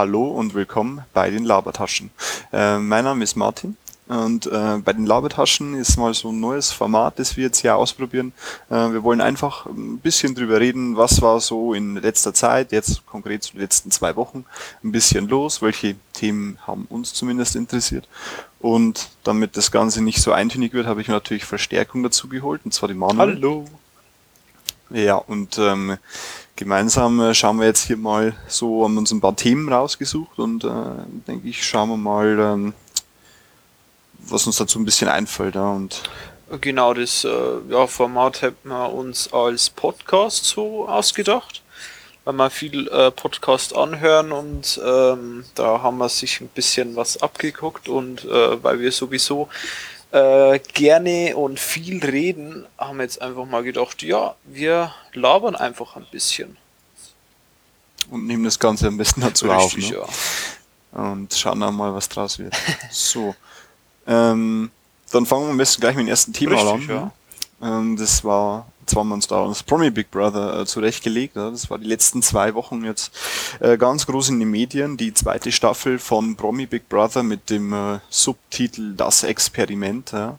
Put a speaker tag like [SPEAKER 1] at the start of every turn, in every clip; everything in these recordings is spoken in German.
[SPEAKER 1] Hallo und willkommen bei den Labertaschen. Äh, mein Name ist Martin und äh, bei den Labertaschen ist mal so ein neues Format, das wir jetzt hier ausprobieren. Äh, wir wollen einfach ein bisschen drüber reden, was war so in letzter Zeit, jetzt konkret zu den letzten zwei Wochen, ein bisschen los, welche Themen haben uns zumindest interessiert. Und damit das Ganze nicht so eintönig wird, habe ich mir natürlich Verstärkung dazu geholt, und zwar die Manuel.
[SPEAKER 2] Hallo.
[SPEAKER 1] Ja, und ähm, gemeinsam äh, schauen wir jetzt hier mal so, haben uns ein paar Themen rausgesucht und äh, denke ich, schauen wir mal, ähm, was uns dazu ein bisschen einfällt. Ja, und
[SPEAKER 2] Genau, das äh, ja, Format hätten wir uns als Podcast so ausgedacht, weil wir viel äh, Podcast anhören und ähm, da haben wir sich ein bisschen was abgeguckt und äh, weil wir sowieso äh, gerne und viel reden, haben wir jetzt einfach mal gedacht, ja, wir labern einfach ein bisschen.
[SPEAKER 1] und nehmen das Ganze am besten dazu auf.
[SPEAKER 2] Richtig,
[SPEAKER 1] Ne?
[SPEAKER 2] ja.
[SPEAKER 1] Und schauen dann mal, was draus wird. so. Ähm, dann fangen wir am besten gleich mit dem ersten Thema
[SPEAKER 2] Richtig,
[SPEAKER 1] an.
[SPEAKER 2] ja.
[SPEAKER 1] Ähm, das war, jetzt haben wir uns da das Promi Big Brother äh, zurechtgelegt. Ja. Das war die letzten zwei Wochen jetzt äh, ganz groß in den Medien. Die zweite Staffel von Promi Big Brother mit dem äh, Subtitel Das Experiment. Ja.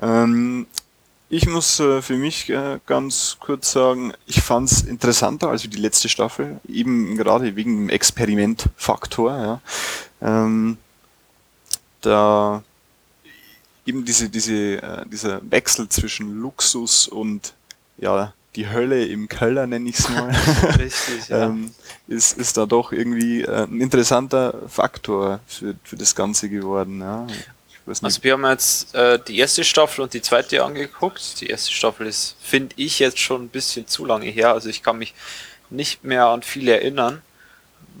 [SPEAKER 1] Ähm, ich muss äh, für mich äh, ganz kurz sagen, ich fand es interessanter als die letzte Staffel, eben gerade wegen dem Experimentfaktor. Ja. Ähm, da eben diese, diese, äh, dieser Wechsel zwischen Luxus und ja, die Hölle im Keller, nenne ich es mal,
[SPEAKER 2] Richtig, ja.
[SPEAKER 1] ähm, ist, ist da doch irgendwie äh, ein interessanter Faktor für, für das Ganze geworden. Ja.
[SPEAKER 2] Also wir haben jetzt äh, die erste Staffel und die zweite angeguckt. Die erste Staffel ist, finde ich, jetzt schon ein bisschen zu lange her. Also ich kann mich nicht mehr an viel erinnern.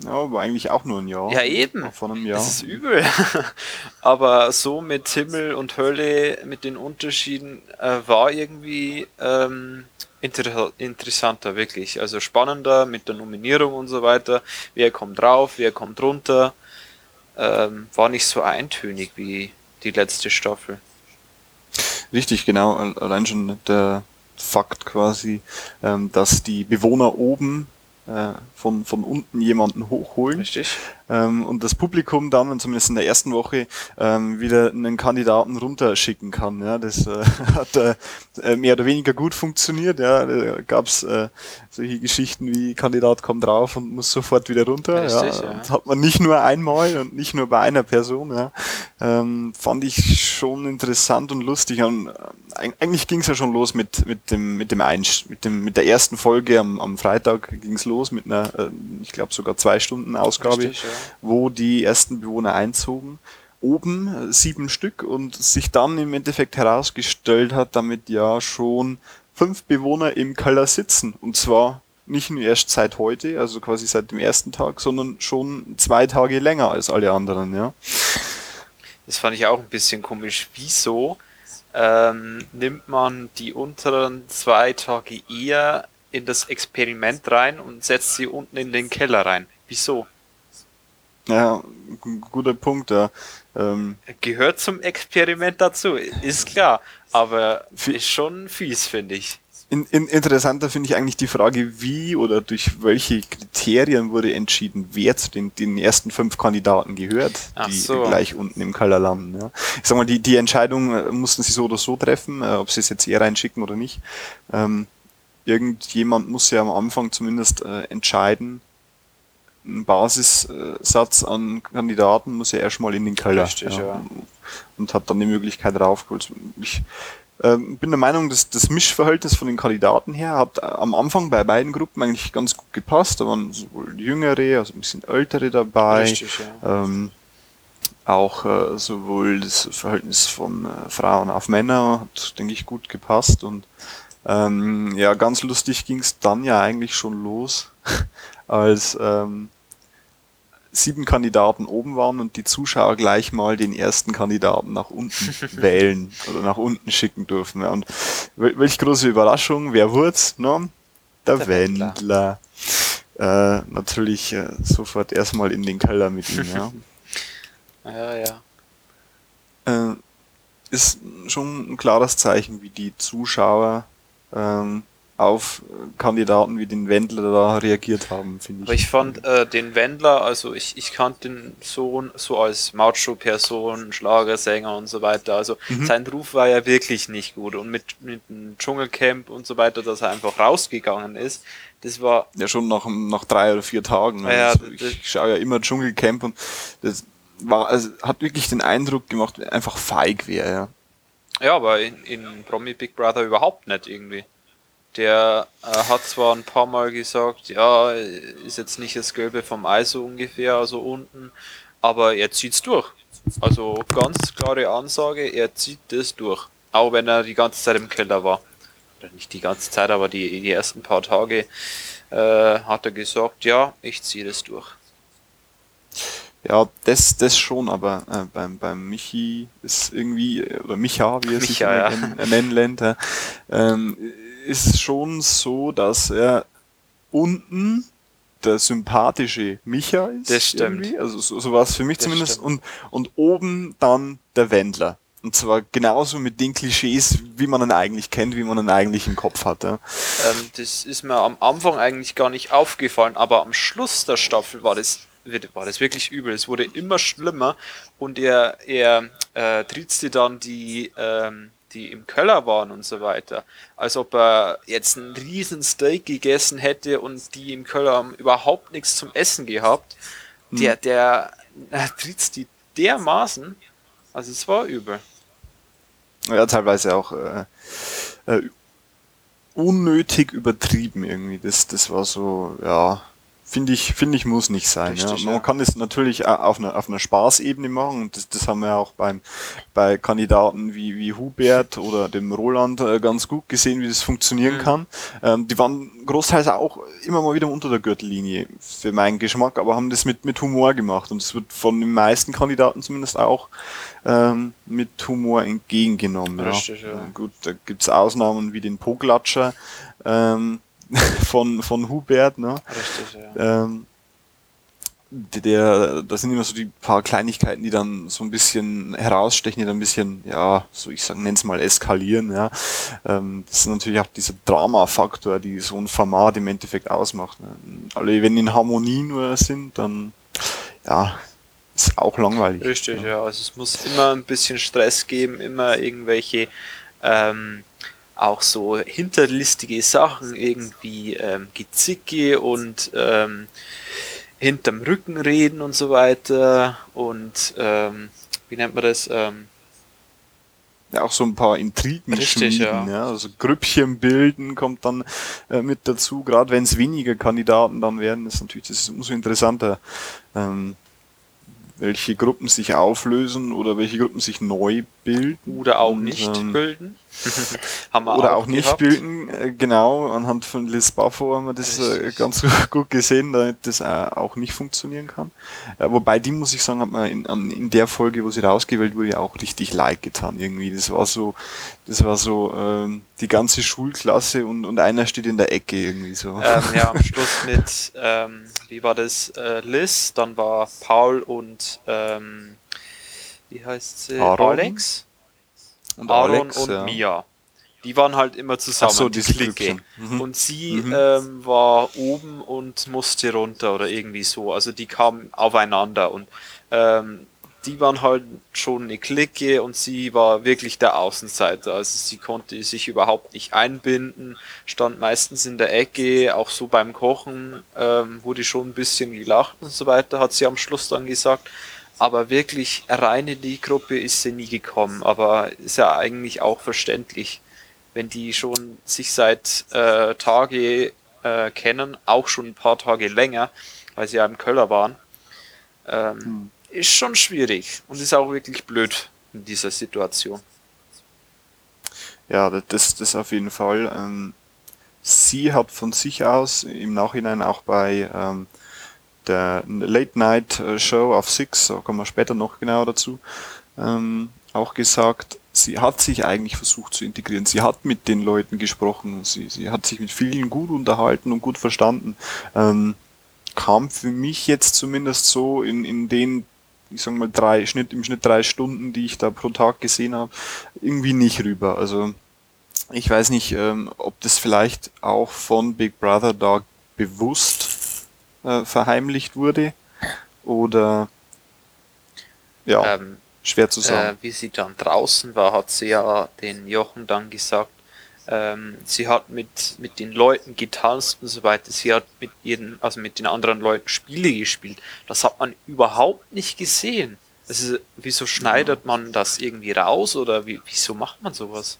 [SPEAKER 1] Ja, aber eigentlich auch nur ein Jahr.
[SPEAKER 2] Ja, eben.
[SPEAKER 1] Von einem Jahr.
[SPEAKER 2] Das ist übel. Aber so mit Himmel und Hölle, mit den Unterschieden, äh, war irgendwie ähm, inter interessanter, wirklich. Also spannender mit der Nominierung und so weiter. Wer kommt drauf, wer kommt runter. Ähm, war nicht so eintönig wie die letzte Staffel.
[SPEAKER 1] Richtig, genau. Allein schon der Fakt quasi, ähm, dass die Bewohner oben äh, von, von unten jemanden hochholen
[SPEAKER 2] Richtig?
[SPEAKER 1] Ähm, und das Publikum dann, zumindest in der ersten Woche, ähm, wieder einen Kandidaten runterschicken kann. Ja, das äh, hat äh, mehr oder weniger gut funktioniert. Ja, da gab's äh, solche Geschichten wie Kandidat kommt drauf und muss sofort wieder runter.
[SPEAKER 2] Richtig,
[SPEAKER 1] ja.
[SPEAKER 2] ja.
[SPEAKER 1] Das hat man nicht nur einmal und nicht nur bei einer Person. Ja. Ähm, fand ich schon interessant und lustig. Und, äh, eig- eigentlich ging's ja schon los mit mit dem mit dem Einsch mit dem mit der ersten Folge am, am Freitag ging's los mit einer, äh, ich glaube sogar zwei Stunden Ausgabe
[SPEAKER 2] Richtig, ja.
[SPEAKER 1] Wo die ersten Bewohner einzogen. Oben äh, sieben Stück und sich dann im Endeffekt herausgestellt hat, damit ja schon fünf Bewohner im Keller sitzen. Und zwar nicht nur erst seit heute, also quasi seit dem ersten Tag, sondern schon zwei Tage länger als alle anderen, ja.
[SPEAKER 2] Das fand ich auch ein bisschen komisch. Wieso ähm, nimmt man die unteren zwei Tage eher in das Experiment rein und setzt sie unten in den Keller rein? Wieso?
[SPEAKER 1] Ja, guter Punkt, ja. Ähm,
[SPEAKER 2] Gehört zum Experiment dazu, ist klar. Aber ist schon fies, finde ich.
[SPEAKER 1] In, in, interessanter finde ich eigentlich die Frage, wie oder durch welche Kriterien wurde entschieden, wer zu den, den ersten fünf Kandidaten gehört,
[SPEAKER 2] Ach
[SPEAKER 1] die
[SPEAKER 2] so.
[SPEAKER 1] gleich unten im landen. Ja. Ich sag mal, die, die Entscheidung äh, mussten sie so oder so treffen, äh, ob sie es jetzt eher reinschicken oder nicht. Ähm, irgendjemand muss ja am Anfang zumindest äh, entscheiden, ein Basissatz an Kandidaten muss ja erstmal in den Keller.
[SPEAKER 2] Richtig, ja.
[SPEAKER 1] Und hat dann die Möglichkeit raufgeholt. Ich ähm, bin der Meinung, dass das Mischverhältnis von den Kandidaten her hat äh, am Anfang bei beiden Gruppen eigentlich ganz gut gepasst. Da waren sowohl Jüngere, also ein bisschen Ältere dabei.
[SPEAKER 2] Richtig, ja.
[SPEAKER 1] Ähm, auch äh, sowohl das Verhältnis von äh, Frauen auf Männer hat, denke ich, gut gepasst. Und ähm, ja, ganz lustig ging es dann ja eigentlich schon los, als ähm, sieben Kandidaten oben waren und die Zuschauer gleich mal den ersten Kandidaten nach unten wählen oder nach unten schicken durften. Ja, und wel- welch große Überraschung, wer wurd's? Ne? Der,
[SPEAKER 2] Der
[SPEAKER 1] Wendler. Äh, natürlich äh, sofort erstmal in den Keller mit ihm, ja.
[SPEAKER 2] Ja, ja.
[SPEAKER 1] äh, ist schon ein klares Zeichen, wie die Zuschauer ähm, auf Kandidaten wie den Wendler da reagiert haben, finde ich.
[SPEAKER 2] Aber ich fand äh, den Wendler, also ich, ich kannte den Sohn so als Macho-Person, Schlagersänger und so weiter. Also mhm. sein Ruf war ja wirklich nicht gut. Und mit, mit dem Dschungelcamp und so weiter, dass er einfach rausgegangen ist, das war.
[SPEAKER 1] Ja, schon nach, nach drei oder vier Tagen.
[SPEAKER 2] Ja,
[SPEAKER 1] also ich, ich schaue ja immer Dschungelcamp und das war, also hat wirklich den Eindruck gemacht, einfach feig wäre, ja.
[SPEAKER 2] Ja, aber in, in Promi Big Brother überhaupt nicht irgendwie. Der äh, hat zwar ein paar Mal gesagt, ja, ist jetzt nicht das Gelbe vom Ei so ungefähr, also unten, aber er zieht's durch. Also ganz klare Ansage, er zieht das durch. Auch wenn er die ganze Zeit im Keller war. Oder nicht die ganze Zeit, aber die, die ersten paar Tage äh, hat er gesagt, ja, ich ziehe das durch.
[SPEAKER 1] Ja, das, das schon, aber äh, beim, beim Michi ist irgendwie, oder Micha, wie er sich ja. nennen lernt, äh, ähm, ist schon so, dass er unten der sympathische Micha ist.
[SPEAKER 2] Das stimmt.
[SPEAKER 1] Irgendwie. Also so, so war es für mich das zumindest. Und, und oben dann der Wendler. Und zwar genauso mit den Klischees, wie man ihn eigentlich kennt, wie man ihn eigentlich im Kopf hat. Ja.
[SPEAKER 2] Ähm, das ist mir am Anfang eigentlich gar nicht aufgefallen, aber am Schluss der Staffel war das war das wirklich übel. Es wurde immer schlimmer und er, er äh, tritzte dann die, ähm, die im Keller waren und so weiter. Als ob er jetzt einen riesen Steak gegessen hätte und die im Keller haben überhaupt nichts zum Essen gehabt. Hm. Der, der tritzt die dermaßen. Also es war übel.
[SPEAKER 1] Ja, teilweise auch äh, äh, unnötig übertrieben irgendwie. Das, das war so, ja finde ich, finde ich, muss nicht sein. Richtig, ja. Man ja. kann es natürlich auf einer, auf einer Spaßebene machen und das, das haben wir auch beim, bei Kandidaten wie, wie Hubert oder dem Roland äh, ganz gut gesehen, wie das funktionieren mhm. kann. Ähm, die waren großteils auch immer mal wieder unter der Gürtellinie für meinen Geschmack, aber haben das mit, mit Humor gemacht und es wird von den meisten Kandidaten zumindest auch ähm, mit Humor entgegengenommen. Richtig, ja. ja. Gut, da gibt's Ausnahmen wie den Poglatscher. Ähm, von, von Hubert, ne?
[SPEAKER 2] Richtig, ja. Ähm,
[SPEAKER 1] der, das sind immer so die paar Kleinigkeiten, die dann so ein bisschen herausstechen, die dann ein bisschen, ja, so ich sag, nenn's mal eskalieren, ja. Ähm, das ist natürlich auch dieser Drama-Faktor, die so ein Format im Endeffekt ausmacht. Ne? Alle, wenn in Harmonie nur sind, dann, ja, ist auch langweilig.
[SPEAKER 2] Richtig, ja. ja. Also es muss immer ein bisschen Stress geben, immer irgendwelche, ähm, auch so hinterlistige Sachen, irgendwie ähm, Gezicke und ähm, hinterm Rücken reden und so weiter und ähm, wie nennt man das? Ähm,
[SPEAKER 1] ja, auch so ein paar Intrigen
[SPEAKER 2] Richtig, schmieden,
[SPEAKER 1] ja. ja. Also Grüppchen bilden kommt dann äh, mit dazu, gerade wenn es weniger Kandidaten dann werden, ist natürlich das ist umso interessanter. Ähm, welche Gruppen sich auflösen oder welche Gruppen sich neu bilden.
[SPEAKER 2] Oder auch und, nicht ähm, bilden.
[SPEAKER 1] haben wir oder auch, auch nicht bilden, äh, genau. Anhand von Liz Buffo haben wir das äh, ganz gut gesehen, damit das äh, auch nicht funktionieren kann. Wobei die, muss ich sagen, hat man in, in der Folge, wo sie rausgewählt wurde, ja auch richtig leid getan irgendwie. Das war so, das war so ähm, die ganze Schulklasse und, und einer steht in der Ecke irgendwie so.
[SPEAKER 2] Ähm, ja, am Schluss mit, ähm, wie war das, äh, Liz, dann war Paul und ähm, wie heißt sie?
[SPEAKER 1] Aaron.
[SPEAKER 2] Alex? Und Aaron Alex, und ja. Mia. Die waren halt immer zusammen,
[SPEAKER 1] Ach so, die Clique.
[SPEAKER 2] Mhm. Und sie mhm. ähm, war oben und musste runter oder irgendwie so. Also die kamen aufeinander und ähm, die waren halt schon eine Clique und sie war wirklich der Außenseiter. Also sie konnte sich überhaupt nicht einbinden, stand meistens in der Ecke, auch so beim Kochen ähm, wurde schon ein bisschen gelacht und so weiter, hat sie am Schluss dann gesagt aber wirklich rein in die Gruppe ist sie nie gekommen. Aber ist ja eigentlich auch verständlich, wenn die schon sich seit äh, Tage äh, kennen, auch schon ein paar Tage länger, weil sie ja im Köller waren. Ähm, hm. Ist schon schwierig und ist auch wirklich blöd in dieser Situation.
[SPEAKER 1] Ja, das, das auf jeden Fall. Ähm, sie hat von sich aus im Nachhinein auch bei ähm, der Late Night äh, Show auf Six, da kommen wir später noch genauer dazu, ähm, auch gesagt, sie hat sich eigentlich versucht zu integrieren. Sie hat mit den Leuten gesprochen. Sie, sie hat sich mit vielen gut unterhalten und gut verstanden. Ähm, kam für mich jetzt zumindest so in, in den, ich sag mal, drei Schnitt, im Schnitt drei Stunden, die ich da pro Tag gesehen habe, irgendwie nicht rüber. Also ich weiß nicht, ähm, ob das vielleicht auch von Big Brother da bewusst äh, verheimlicht wurde oder ja, ähm, schwer zu sagen.
[SPEAKER 2] Äh, wie sie dann draußen war, hat sie ja den Jochen dann gesagt, ähm, sie hat mit, mit den Leuten getanzt und so weiter. Sie hat mit ihren, also mit den anderen Leuten Spiele gespielt. Das hat man überhaupt nicht gesehen. Also, wieso schneidet man das irgendwie raus oder wie, wieso macht man sowas?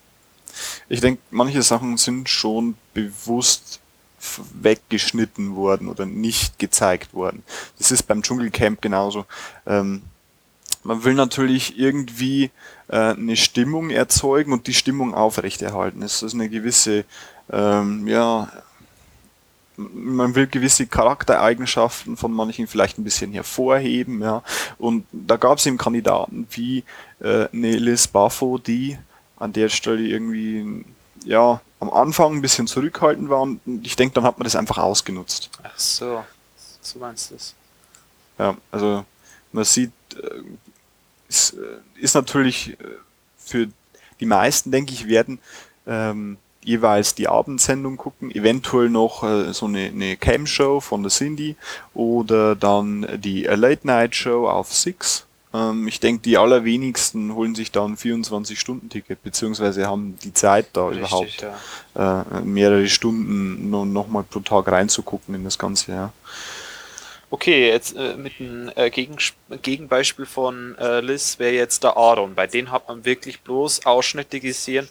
[SPEAKER 1] Ich denke, manche Sachen sind schon bewusst weggeschnitten worden oder nicht gezeigt worden. Das ist beim Dschungelcamp genauso. Ähm, man will natürlich irgendwie äh, eine Stimmung erzeugen und die Stimmung aufrechterhalten. Es ist eine gewisse, ähm, ja, man will gewisse Charaktereigenschaften von manchen vielleicht ein bisschen hervorheben, ja. Und da gab es eben Kandidaten wie äh, eine Liz Buffo, die an der Stelle irgendwie, ja, am Anfang ein bisschen zurückhaltend war und ich denke, dann hat man das einfach ausgenutzt.
[SPEAKER 2] Ach so, so meinst du es.
[SPEAKER 1] Ja, also man sieht, äh, ist, äh, ist natürlich äh, für die meisten, denke ich, werden ähm, jeweils die Abendsendung gucken, eventuell noch äh, so eine, eine Cam-Show von der Cindy oder dann die Late Night Show auf Six. Ähm, ich denke, die allerwenigsten holen sich da ein 24-Stunden-Ticket, beziehungsweise haben die Zeit da Richtig, überhaupt ja. äh, mehrere Stunden noch, mal pro Tag reinzugucken in das Ganze, ja.
[SPEAKER 2] Okay, jetzt äh, mit einem äh, Gegen Gegenbeispiel von äh, Liz wäre jetzt der Aaron. Bei denen hat man wirklich bloß Ausschnitte gesehen,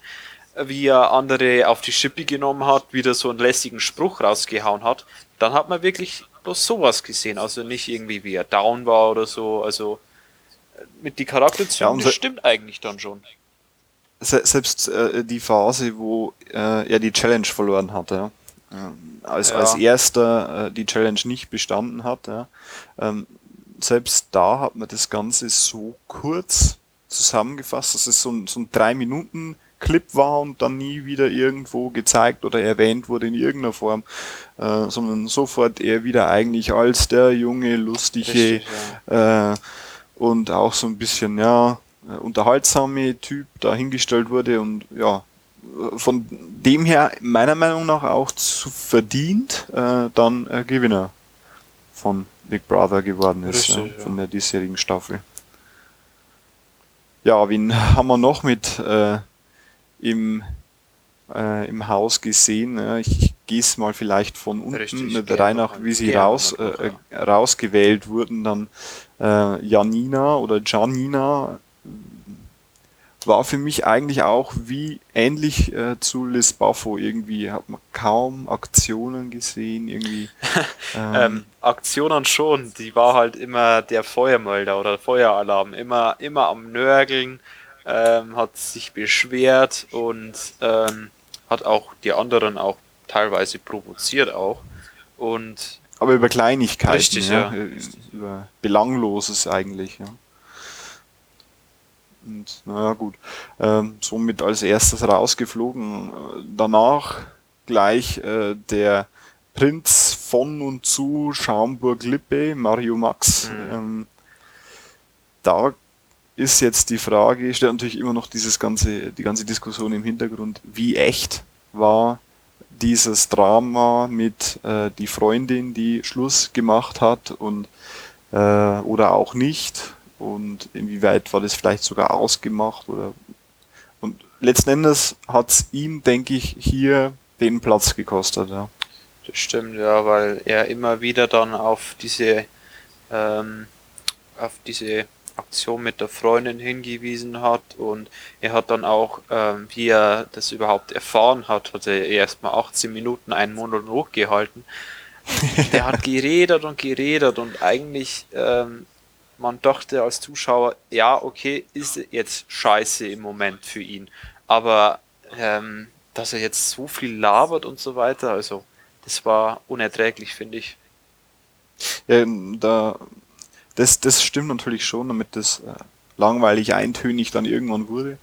[SPEAKER 2] wie er andere auf die Schippe genommen hat, wieder so einen lässigen Spruch rausgehauen hat. Dann hat man wirklich bloß sowas gesehen. Also nicht irgendwie, wie er down war oder so. Also äh, mit die Charakterzügen, ja, das stimmt eigentlich dann schon.
[SPEAKER 1] Selbst äh, die Phase, wo äh, er die Challenge verloren hatte, ja ähm, als, ja. als erster äh, die Challenge nicht bestanden hat. Ja. Ähm, selbst da hat man das Ganze so kurz zusammengefasst, dass es so ein, so ein drei Minuten Clip war und dann nie wieder irgendwo gezeigt oder erwähnt wurde in irgendeiner Form, äh, sondern sofort er wieder eigentlich als der junge, lustige Richtig, ja. äh, und auch so ein bisschen, ja, unterhaltsame Typ dahingestellt wurde und ja, von dem her meiner Meinung nach auch zu verdient äh, dann äh, Gewinner von Big Brother geworden ist, Richtig, ja, von der diesjährigen Staffel. Ja, wen haben wir noch mit äh, im, äh, im Haus gesehen? Ja, ich gehe es mal vielleicht von unten Richtig, der Reihe nach, wie sie raus, äh, rausgewählt wurden, dann äh, Janina oder Janina war für mich eigentlich auch wie ähnlich äh, zu Les Buffo irgendwie. Hat man kaum Aktionen gesehen, irgendwie.
[SPEAKER 2] Ähm, ähm, Aktionen schon, die war halt immer der Feuermelder oder Feueralarm, immer, immer am Nörgeln, ähm, hat sich beschwert und ähm, hat auch die anderen auch teilweise provoziert auch. Und
[SPEAKER 1] aber über Kleinigkeiten, richtig, ja. ja. Über Belangloses eigentlich, ja. Und naja gut, ähm, somit als erstes rausgeflogen. Danach gleich äh, der Prinz von und zu Schaumburg-Lippe, Mario Max. Mhm. Ähm, da ist jetzt die Frage, steht natürlich immer noch dieses ganze, die ganze Diskussion im Hintergrund, wie echt war dieses Drama mit äh, die Freundin, die Schluss gemacht hat und äh, oder auch nicht und inwieweit war das vielleicht sogar ausgemacht oder und letzten Endes hat es ihm, denke ich, hier den Platz gekostet, ja.
[SPEAKER 2] Das stimmt, ja, weil er immer wieder dann auf diese ähm, auf diese Aktion mit der Freundin hingewiesen hat und er hat dann auch, ähm, wie er das überhaupt erfahren hat, hat er erstmal 18 Minuten einen Monolog gehalten. der hat geredet und geredet und eigentlich ähm, man dachte als Zuschauer, ja, okay, ist jetzt scheiße im Moment für ihn. Aber ähm, dass er jetzt so viel labert und so weiter, also das war unerträglich, finde ich.
[SPEAKER 1] Ja, da, das, das stimmt natürlich schon, damit das äh, langweilig eintönig dann irgendwann wurde.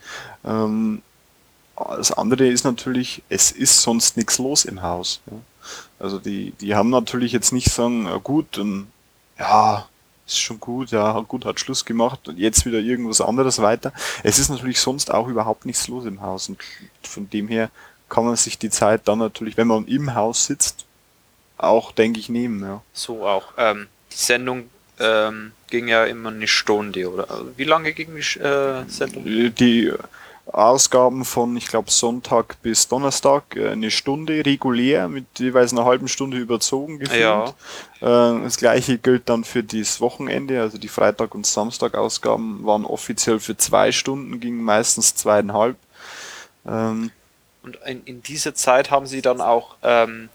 [SPEAKER 1] Ähm, das andere ist natürlich, es ist sonst nichts los im Haus. Ja. Also die, die haben natürlich jetzt nicht sagen, gut, dann, ja, ist schon gut, ja, gut, hat Schluss gemacht und jetzt wieder irgendwas anderes weiter. Es ist natürlich sonst auch überhaupt nichts los im Haus und von dem her kann man sich die Zeit dann natürlich, wenn man im Haus sitzt, auch, denke ich, nehmen, ja.
[SPEAKER 2] So auch. Ähm, die Sendung ähm, ging ja immer eine Stunde, oder? Wie lange ging die äh, Sendung?
[SPEAKER 1] Die Ausgaben von, ich glaube, Sonntag bis Donnerstag äh, eine Stunde regulär mit jeweils einer halben Stunde überzogen gefühlt. Ja. Äh, das gleiche gilt dann für das Wochenende, also die Freitag- und Samstag-Ausgaben waren offiziell für zwei Stunden, gingen meistens zweieinhalb.
[SPEAKER 2] Ähm, und in, in dieser Zeit haben sie dann auch ähm,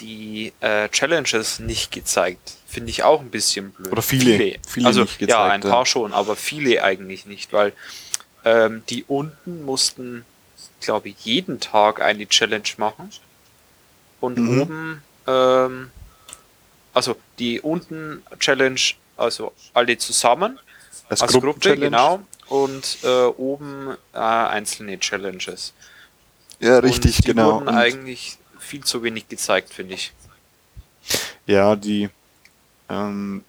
[SPEAKER 2] die äh, Challenges nicht gezeigt. Finde ich auch ein bisschen blöd.
[SPEAKER 1] Oder viele. viele,
[SPEAKER 2] viele also, gezeigt. Ja, ein paar schon, aber viele eigentlich nicht, weil ähm, die unten mussten, glaube ich, jeden Tag eine Challenge machen. Und mhm. oben, ähm, also die unten Challenge, also alle zusammen. Als, als Gruppe, genau. Und äh, oben äh, einzelne Challenges.
[SPEAKER 1] Ja, richtig,
[SPEAKER 2] und die
[SPEAKER 1] genau.
[SPEAKER 2] wurden und eigentlich viel zu wenig gezeigt, finde ich.
[SPEAKER 1] Ja, die ähm,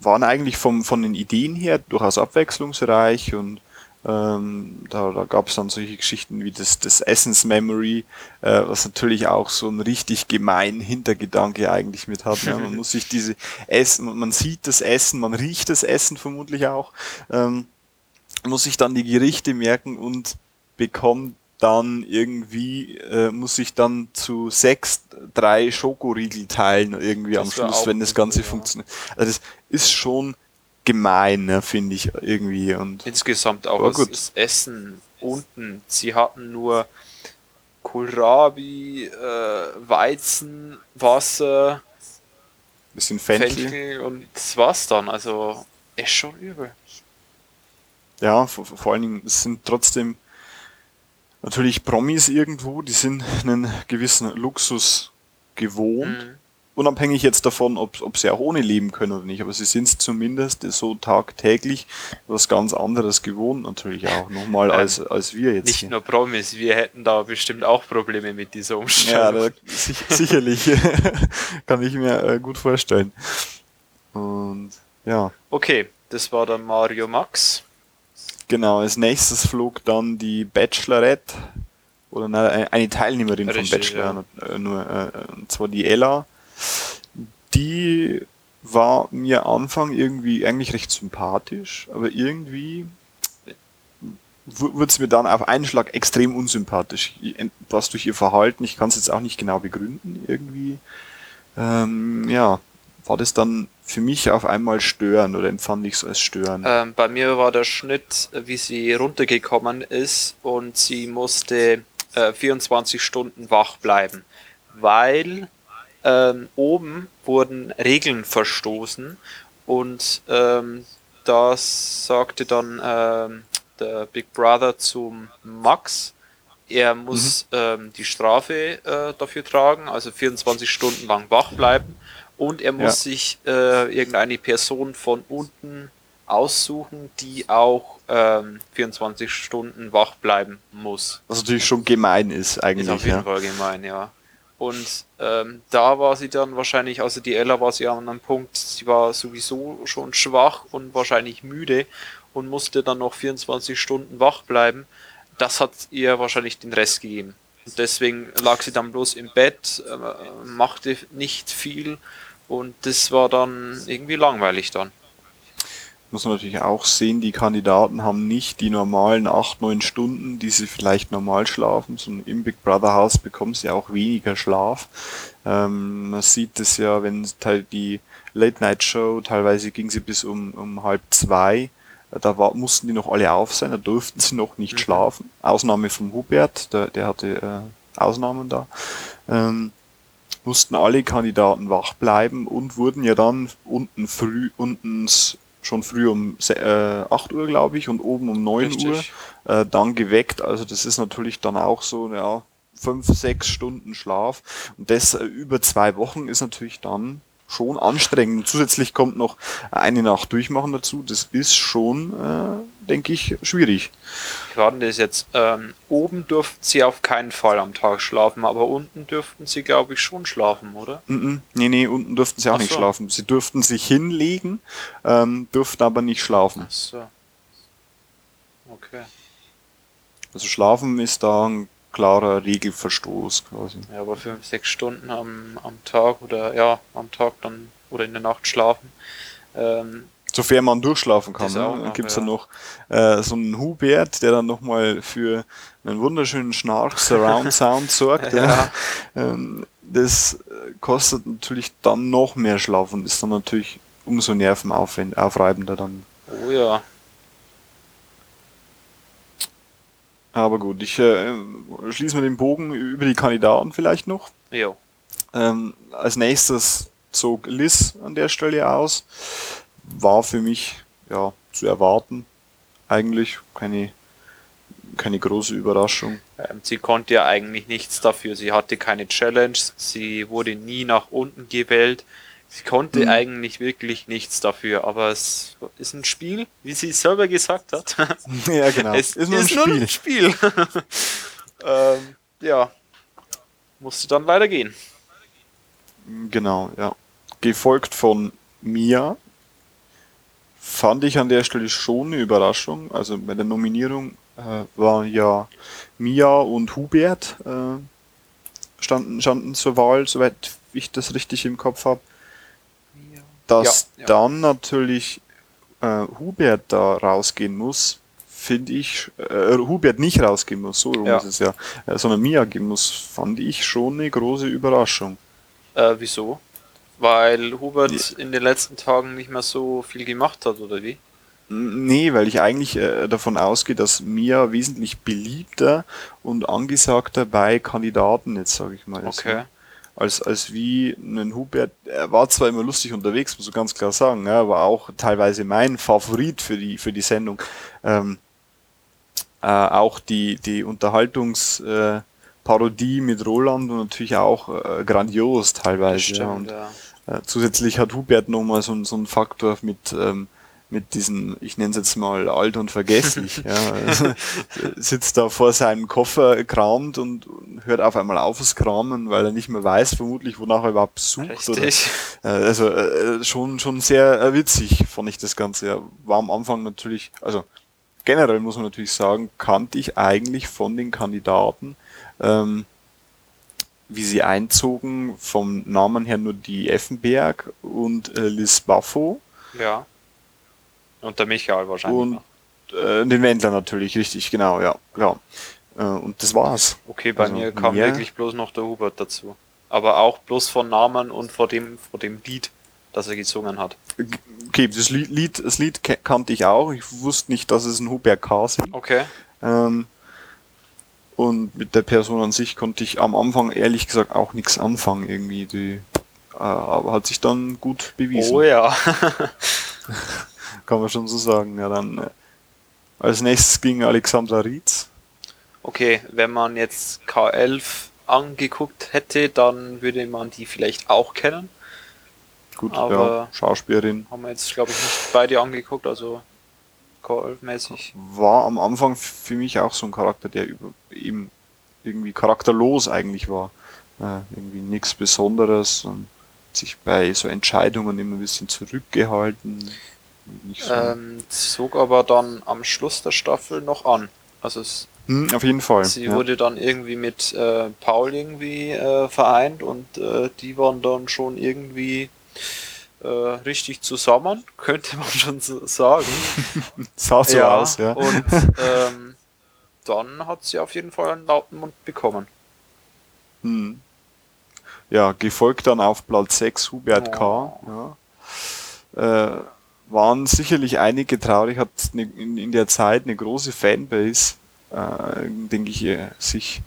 [SPEAKER 1] waren eigentlich vom, von den Ideen her durchaus abwechslungsreich und ähm, da da gab es dann solche Geschichten wie das, das Essens-Memory, äh, was natürlich auch so ein richtig gemein Hintergedanke eigentlich mit hat. Ne? Man muss sich diese Essen, man sieht das Essen, man riecht das Essen vermutlich auch, ähm, muss sich dann die Gerichte merken und bekommt dann irgendwie, äh, muss ich dann zu sechs drei Schokoriegel teilen irgendwie das am Schluss, wenn das Ganze ja. funktioniert. Also das ist schon gemein, ne, finde ich irgendwie. Und
[SPEAKER 2] Insgesamt auch das, das Essen unten. Sie hatten nur Kohlrabi, äh, Weizen, Wasser,
[SPEAKER 1] bisschen Fenchel.
[SPEAKER 2] Fenchel und das war's dann. Also ist schon übel.
[SPEAKER 1] Ja, vor, vor allen Dingen, es sind trotzdem natürlich Promis irgendwo, die sind einen gewissen Luxus gewohnt. Mhm unabhängig jetzt davon, ob, ob sie auch ohne leben können oder nicht, aber sie sind es zumindest so tagtäglich was ganz anderes gewohnt natürlich auch nochmal ähm, als, als wir jetzt.
[SPEAKER 2] Nicht hier. nur Promis, wir hätten da bestimmt auch Probleme mit dieser Umstellung.
[SPEAKER 1] Ja, da, sich, sicherlich kann ich mir äh, gut vorstellen. Und ja.
[SPEAKER 2] Okay, das war dann Mario Max.
[SPEAKER 1] Genau, als nächstes flog dann die Bachelorette oder nein, eine Teilnehmerin Richtig, vom Bachelor, ja. Äh, nur, äh, und zwar die Ella die war mir Anfang irgendwie eigentlich recht sympathisch, aber irgendwie wurde es mir dann auf einen Schlag extrem unsympathisch. Was durch ihr Verhalten, ich kann es jetzt auch nicht genau begründen, irgendwie, ähm, ja, war das dann für mich auf einmal stören oder empfand ich es als stören?
[SPEAKER 2] Ähm, bei mir war der Schnitt, wie sie runtergekommen ist und sie musste äh, 24 Stunden wach bleiben, weil ähm, oben wurden Regeln verstoßen und ähm, das sagte dann ähm, der Big Brother zum Max, er muss mhm. ähm, die Strafe äh, dafür tragen, also 24 Stunden lang wach bleiben und er muss ja. sich äh, irgendeine Person von unten aussuchen, die auch ähm, 24 Stunden wach bleiben muss.
[SPEAKER 1] Was natürlich schon gemein ist eigentlich. Ist
[SPEAKER 2] auf jeden ja. Fall gemein, ja. Und ähm, da war sie dann wahrscheinlich, also die Ella war sie an einem Punkt, sie war sowieso schon schwach und wahrscheinlich müde und musste dann noch 24 Stunden wach bleiben. Das hat ihr wahrscheinlich den Rest gegeben. Und deswegen lag sie dann bloß im Bett, äh, machte nicht viel und das war dann irgendwie langweilig dann
[SPEAKER 1] muss man natürlich auch sehen, die Kandidaten haben nicht die normalen acht neun Stunden, die sie vielleicht normal schlafen, sondern im Big Brother Haus bekommen sie auch weniger Schlaf. Ähm, man sieht es ja, wenn die Late Night Show, teilweise ging sie bis um, um halb zwei, da war, mussten die noch alle auf sein, da durften sie noch nicht mhm. schlafen. Ausnahme vom Hubert, der, der hatte äh, Ausnahmen da. Ähm, mussten alle Kandidaten wach bleiben und wurden ja dann unten früh, unten schon früh um äh, 8 Uhr, glaube ich, und oben um 9 Richtig. Uhr äh, dann geweckt. Also das ist natürlich dann auch so, ja, fünf, sechs Stunden Schlaf. Und das äh, über zwei Wochen ist natürlich dann schon anstrengend. Zusätzlich kommt noch eine Nacht durchmachen dazu. Das ist schon, äh, denke ich, schwierig.
[SPEAKER 2] Gerade das jetzt, ähm, oben durften sie auf keinen Fall am Tag schlafen, aber unten dürften sie, glaube ich, schon schlafen, oder?
[SPEAKER 1] Mm -mm. Nee, nee, unten durften sie auch
[SPEAKER 2] Ach
[SPEAKER 1] nicht
[SPEAKER 2] so.
[SPEAKER 1] schlafen. Sie durften sich hinlegen, ähm, durften aber nicht schlafen.
[SPEAKER 2] Ach so. Okay.
[SPEAKER 1] Also schlafen ist da ein klarer Regelverstoß quasi.
[SPEAKER 2] Ja, aber fünf, sechs Stunden am, am Tag oder ja, am Tag dann oder in der Nacht schlafen. Ähm,
[SPEAKER 1] Sofern man durchschlafen kann. Ne?
[SPEAKER 2] noch,
[SPEAKER 1] gibt's
[SPEAKER 2] ja.
[SPEAKER 1] dann noch äh, so einen Hubert, der dann nochmal für einen wunderschönen Schnarch-Surround-Sound sorgt. ja.
[SPEAKER 2] Ja.
[SPEAKER 1] Ähm, das kostet natürlich dann noch mehr Schlaf und ist dann natürlich umso nervenaufreibender dann.
[SPEAKER 2] oh ja.
[SPEAKER 1] Aber gut, ich äh, schließe mir den Bogen über die Kandidaten vielleicht noch.
[SPEAKER 2] Jo.
[SPEAKER 1] Ähm, als nächstes zog Liz an der Stelle aus. War für mich ja zu erwarten. Eigentlich keine, keine große Überraschung.
[SPEAKER 2] Ähm, sie konnte ja eigentlich nichts dafür. Sie hatte keine Challenge. Sie wurde nie nach unten gewählt. Sie konnte
[SPEAKER 1] Mhm.
[SPEAKER 2] eigentlich wirklich nichts dafür. Aber es ist ein Spiel, wie sie selber gesagt hat.
[SPEAKER 1] ja, genau.
[SPEAKER 2] Es ist nur ein Spiel. ähm, ja. Musste dann leider gehen.
[SPEAKER 1] Genau, ja. Gefolgt von Mia. Fand ich an der Stelle schon eine Überraschung. Also bei der Nominierung äh, waren ja Mia und Hubert äh, standen, standen zur Wahl, soweit ich das richtig im Kopf habe. Dass
[SPEAKER 2] Ja, ja.
[SPEAKER 1] dann natürlich äh, Hubert da rausgehen muss, finde ich, äh, Hubert nicht rausgehen muss, so rum
[SPEAKER 2] Ja.
[SPEAKER 1] ist es ja, äh, sondern Mia gehen muss, fand ich schon eine große Überraschung.
[SPEAKER 2] Äh, wieso? Weil Hubert in den letzten Tagen nicht mehr so viel gemacht hat, oder wie?
[SPEAKER 1] Nee, weil ich eigentlich äh, davon ausgehe, dass Mia wesentlich beliebter und angesagter bei Kandidaten jetzt, sage ich mal, ist,
[SPEAKER 2] Okay.
[SPEAKER 1] Als, als wie ein Hubert. Er war zwar immer lustig unterwegs, muss ich ganz klar sagen, ja, aber auch teilweise mein Favorit für die, für die Sendung. Ähm, äh, auch die, die Unterhaltungsparodie äh, Parodie mit Roland und natürlich auch äh, grandios teilweise. ja, und,
[SPEAKER 2] ja.
[SPEAKER 1] äh, zusätzlich hat Hubert nochmal so, so einen Faktor mit, ähm, mit diesen, ich nenne es jetzt mal alt und vergesslich. ja, also, sitzt da vor seinem Koffer, kramt und hört auf einmal auf das Kramen, weil er nicht mehr weiß, vermutlich, wonach er überhaupt sucht. Oder, äh, also äh, schon, schon sehr äh, witzig, fand ich das Ganze. Ja, war am Anfang natürlich, also generell muss man natürlich sagen, kannte ich eigentlich von den Kandidaten, ähm, wie sie einzogen, vom Namen her nur die Effenberg und äh, Liz Baffo
[SPEAKER 2] Ja. Und der Michael wahrscheinlich.
[SPEAKER 1] und äh, den Wendler natürlich, richtig, genau, ja. ja. Äh, und das war's.
[SPEAKER 2] Okay, bei
[SPEAKER 1] also
[SPEAKER 2] mir kam
[SPEAKER 1] mehr-
[SPEAKER 2] wirklich bloß noch der Hubert dazu. Aber auch bloß von Namen und vor dem, vor dem Lied, das er gesungen hat.
[SPEAKER 1] Okay, das Lied, das Lied kannte ich auch. Ich wusste nicht, dass es ein Hubert K. singt.
[SPEAKER 2] Okay.
[SPEAKER 1] Ähm, und mit der Person an sich konnte ich am Anfang ehrlich gesagt auch nichts anfangen irgendwie. Die, äh, aber hat sich dann gut bewiesen.
[SPEAKER 2] Oh ja.
[SPEAKER 1] Kann man schon so sagen. Ja, dann äh, als nächstes ging Alexandra Rietz.
[SPEAKER 2] Okay, wenn man jetzt K11 angeguckt hätte, dann würde man die vielleicht auch kennen.
[SPEAKER 1] Gut,
[SPEAKER 2] Aber-
[SPEAKER 1] ja, Schauspielerin.
[SPEAKER 2] Haben wir jetzt, glaube ich, nicht beide angeguckt, also K11-mäßig.
[SPEAKER 1] War am Anfang für mich auch so ein Charakter, der über, eben irgendwie charakterlos eigentlich war. Äh, irgendwie nichts Besonderes und sich bei so Entscheidungen immer ein bisschen zurückgehalten.
[SPEAKER 2] Ähm, zog aber dann am Schluss der Staffel noch an. Also es,
[SPEAKER 1] hm, auf jeden Fall.
[SPEAKER 2] sie
[SPEAKER 1] ja.
[SPEAKER 2] wurde dann irgendwie mit äh, Paul irgendwie äh, vereint und äh, die waren dann schon irgendwie äh, richtig zusammen, könnte man schon so sagen.
[SPEAKER 1] Sah so aus, ja.
[SPEAKER 2] Und ähm, dann hat sie auf jeden Fall einen lauten Mund bekommen.
[SPEAKER 1] Hm. Ja, gefolgt dann auf Platz 6 Hubert K. Ja. Äh, waren sicherlich einige traurig, hat ne, in, in der Zeit eine große Fanbase, äh, denke ich, äh, sich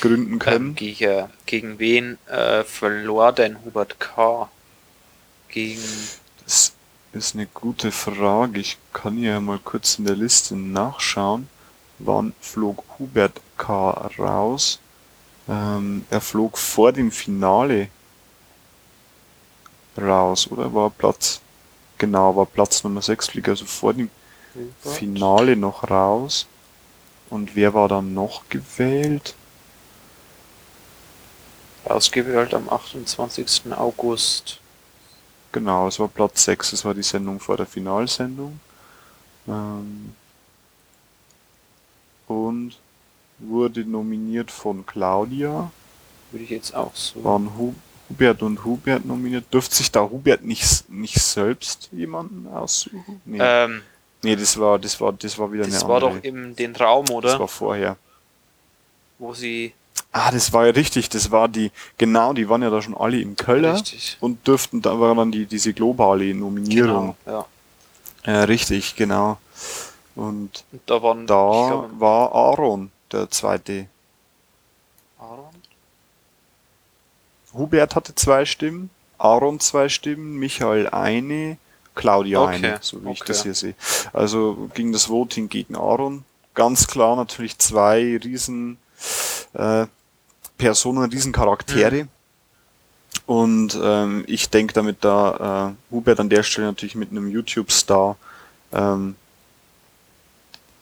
[SPEAKER 1] gründen können.
[SPEAKER 2] Ähm, gegen, gegen wen äh, verlor denn Hubert K.? Gegen.
[SPEAKER 1] Das ist eine gute Frage. Ich kann ja mal kurz in der Liste nachschauen. Wann flog Hubert K. raus? Ähm, er flog vor dem Finale raus, oder? War Platz, genau, war Platz Nummer 6, fliegt also vor dem Finale noch raus. Und wer war dann noch gewählt?
[SPEAKER 2] Ausgewählt am 28. August.
[SPEAKER 1] Genau, es war Platz 6, es war die Sendung vor der Finalsendung. Ähm und wurde nominiert von Claudia.
[SPEAKER 2] Würde ich jetzt auch so.
[SPEAKER 1] Hu Hubert und Hubert nominiert. Dürfte sich da Hubert nicht, nicht selbst jemanden aussuchen?
[SPEAKER 2] Nee. Ähm,
[SPEAKER 1] nee, das war, das war, das war wieder
[SPEAKER 2] das eine Das war doch im den Raum, oder?
[SPEAKER 1] Das war vorher.
[SPEAKER 2] Wo sie.
[SPEAKER 1] Ah, das war ja richtig, das war die, genau, die waren ja da schon alle im Köller
[SPEAKER 2] richtig.
[SPEAKER 1] und dürften, da war dann die, diese globale Nominierung.
[SPEAKER 2] Genau,
[SPEAKER 1] ja. ja. richtig, genau. Und,
[SPEAKER 2] und da, waren,
[SPEAKER 1] da glaub, war Aaron der zweite.
[SPEAKER 2] Aaron?
[SPEAKER 1] Hubert hatte zwei Stimmen, Aaron zwei Stimmen, Michael eine, Claudia
[SPEAKER 2] okay.
[SPEAKER 1] eine, so wie
[SPEAKER 2] okay.
[SPEAKER 1] ich das hier sehe. Also ging das Voting gegen Aaron. Ganz klar natürlich zwei riesen äh, Personen, riesen Charaktere. Mhm. Und ähm, ich denke, damit da äh, Hubert an der Stelle natürlich mit einem YouTube-Star ähm,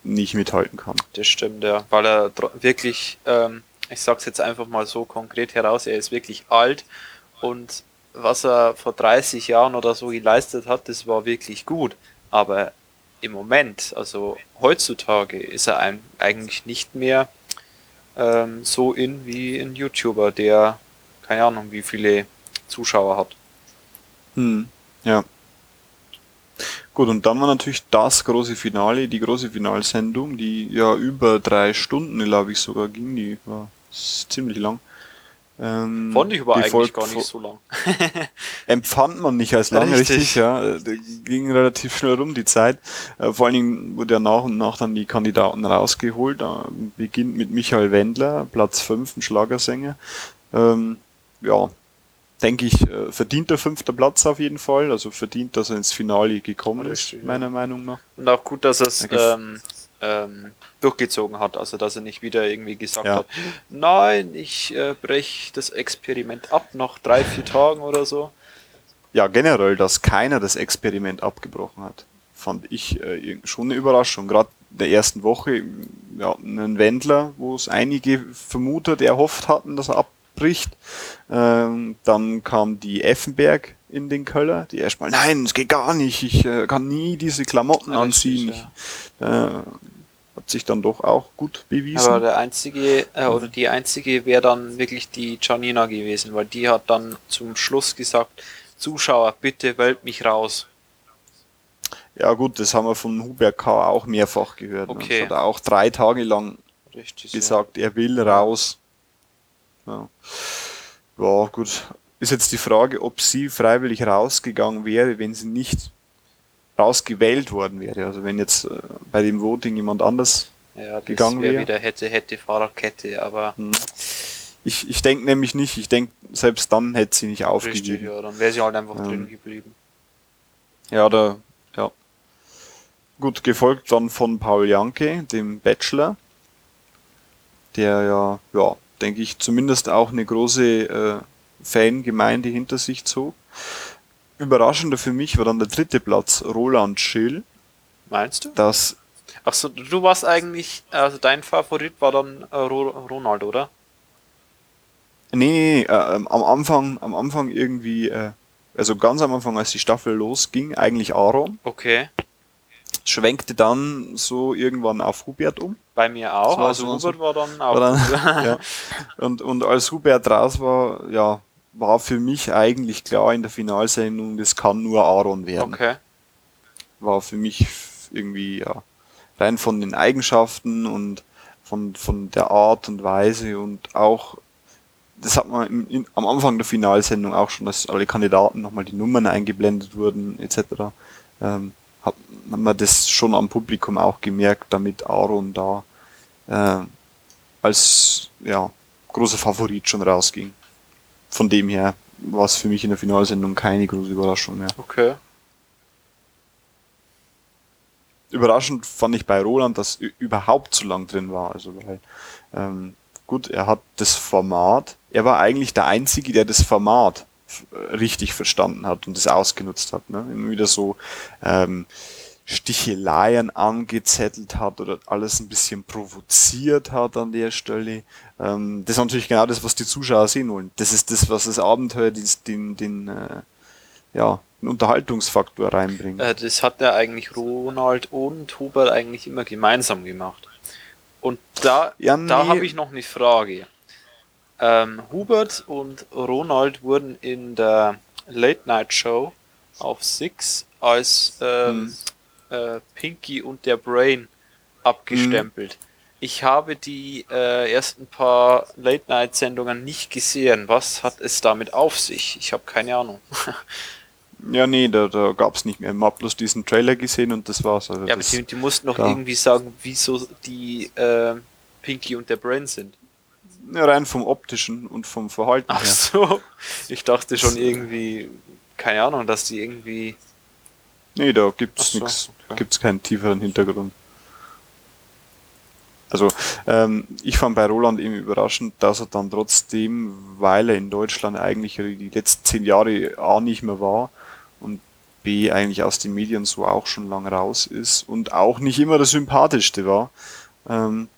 [SPEAKER 1] nicht mithalten kann.
[SPEAKER 2] Das stimmt, ja. Weil er wirklich, ähm, ich sag's jetzt einfach mal so konkret heraus, er ist wirklich alt und was er vor 30 Jahren oder so geleistet hat, das war wirklich gut. Aber im Moment, also heutzutage, ist er ein, eigentlich nicht mehr ähm, so in wie ein YouTuber, der keine Ahnung, wie viele Zuschauer hat.
[SPEAKER 1] Hm, ja. Gut, und dann war natürlich das große Finale, die große Finalsendung, die ja über drei Stunden, glaube ich, sogar ging, die war ziemlich lang.
[SPEAKER 2] Ähm, Fand ich aber eigentlich gar nicht so lang.
[SPEAKER 1] empfand man nicht als lang, richtig, richtig ja. Ging relativ schnell rum, die Zeit. Äh, vor allen Dingen wurde ja nach und nach dann die Kandidaten rausgeholt. Beginnt mit Michael Wendler, Platz 5, ein Schlagersänger. Ähm, ja, denke ich, äh, verdient der fünfter Platz auf jeden Fall. Also verdient, dass er ins Finale gekommen Richtig, ist, meiner ja. Meinung nach.
[SPEAKER 2] Und auch gut, dass er es ähm, ähm, durchgezogen hat. Also dass er nicht wieder irgendwie gesagt ja. hat, nein, ich äh, breche das Experiment ab nach drei, vier Tagen oder so.
[SPEAKER 1] Ja, generell, dass keiner das Experiment abgebrochen hat, fand ich äh, schon eine Überraschung. Gerade der ersten Woche, ja, einen Wendler, wo es einige vermutet, erhofft hatten, dass er ab bricht. Ähm, dann kam die Effenberg in den Köller, die erstmal, nein, es geht gar nicht, ich äh, kann nie diese Klamotten ja, anziehen. Ich, äh, hat sich dann doch auch gut bewiesen.
[SPEAKER 2] Aber der einzige, äh, oder die einzige wäre dann wirklich die Janina gewesen, weil die hat dann zum Schluss gesagt, Zuschauer, bitte wählt mich raus.
[SPEAKER 1] Ja gut, das haben wir von Hubert K. auch mehrfach gehört.
[SPEAKER 2] Ne? Okay.
[SPEAKER 1] Das hat er auch drei Tage lang
[SPEAKER 2] Richtig,
[SPEAKER 1] gesagt, ja. er will raus. Ja. ja, gut. Ist jetzt die Frage, ob sie freiwillig rausgegangen wäre, wenn sie nicht rausgewählt worden wäre. Also wenn jetzt äh, bei dem Voting jemand anders
[SPEAKER 2] ja, das
[SPEAKER 1] gegangen
[SPEAKER 2] wäre.
[SPEAKER 1] Wär.
[SPEAKER 2] wieder hätte, hätte Fahrradkette, aber.
[SPEAKER 1] Hm. Ich, ich denke nämlich nicht, ich denke, selbst dann hätte sie nicht aufgegeben. Richtig,
[SPEAKER 2] ja, dann wäre sie halt einfach ähm, drin geblieben.
[SPEAKER 1] Ja, da, ja. Gut, gefolgt dann von Paul Janke, dem Bachelor, der ja, ja, denke ich, zumindest auch eine große äh, Fangemeinde hinter sich zog. Überraschender für mich war dann der dritte Platz, Roland Schill.
[SPEAKER 2] Meinst du?
[SPEAKER 1] Das.
[SPEAKER 2] Achso, du warst eigentlich, also dein Favorit war dann äh, Ronald, oder?
[SPEAKER 1] Nee, nee, äh, am Anfang, am Anfang irgendwie, äh, also ganz am Anfang, als die Staffel losging, eigentlich Aaron.
[SPEAKER 2] Okay.
[SPEAKER 1] Schwenkte dann so irgendwann auf Hubert um.
[SPEAKER 2] Bei mir auch, also Hubert so, war dann auch.
[SPEAKER 1] War dann, ja. und, und als Hubert raus war, ja, war für mich eigentlich klar in der Finalsendung, das kann nur Aaron werden.
[SPEAKER 2] Okay.
[SPEAKER 1] War für mich irgendwie, ja, rein von den Eigenschaften und von, von der Art und Weise und auch, das hat man in, in, am Anfang der Finalsendung auch schon, dass alle Kandidaten nochmal die Nummern eingeblendet wurden, etc. Ähm, hat, man das schon am Publikum auch gemerkt, damit Aaron da äh, als ja, großer Favorit schon rausging von dem her war es für mich in der Finalsendung keine große Überraschung mehr.
[SPEAKER 2] Okay.
[SPEAKER 1] Überraschend fand ich bei Roland, dass überhaupt zu lang drin war. Also weil, ähm, gut, er hat das Format, er war eigentlich der Einzige, der das Format richtig verstanden hat und es ausgenutzt hat. Ne? Immer wieder so ähm, Sticheleien angezettelt hat oder alles ein bisschen provoziert hat an der Stelle. Ähm, das ist natürlich genau das, was die Zuschauer sehen wollen. Das ist das, was das Abenteuer, den, den, den äh, ja, einen Unterhaltungsfaktor reinbringt.
[SPEAKER 2] Äh, das hat ja eigentlich Ronald und Hubert eigentlich immer gemeinsam gemacht. Und da, ja, nee. da habe ich noch eine Frage. Ähm, Hubert und Ronald wurden in der Late Night Show auf Six als ähm, hm äh, Pinky und der Brain abgestempelt. Mhm. Ich habe die äh, ersten paar Late-Night-Sendungen nicht gesehen. Was hat es damit auf sich? Ich habe keine Ahnung.
[SPEAKER 1] ja, nee, da, da gab es nicht mehr. Ich habe bloß diesen Trailer gesehen und das war's.
[SPEAKER 2] Also ja,
[SPEAKER 1] das,
[SPEAKER 2] aber die, die mussten noch irgendwie sagen, wieso die äh, Pinky und der Brain sind.
[SPEAKER 1] Ja, rein vom optischen und vom Verhalten
[SPEAKER 2] Ach so. Ich dachte schon irgendwie, keine Ahnung, dass die irgendwie
[SPEAKER 1] Nee, da gibt's so, nichts, okay. gibt's keinen tieferen Hintergrund. Also ähm, ich fand bei Roland eben überraschend, dass er dann trotzdem, weil er in Deutschland eigentlich die letzten zehn Jahre A nicht mehr war und B eigentlich aus den Medien so auch schon lang raus ist und auch nicht immer der sympathischste war, ähm,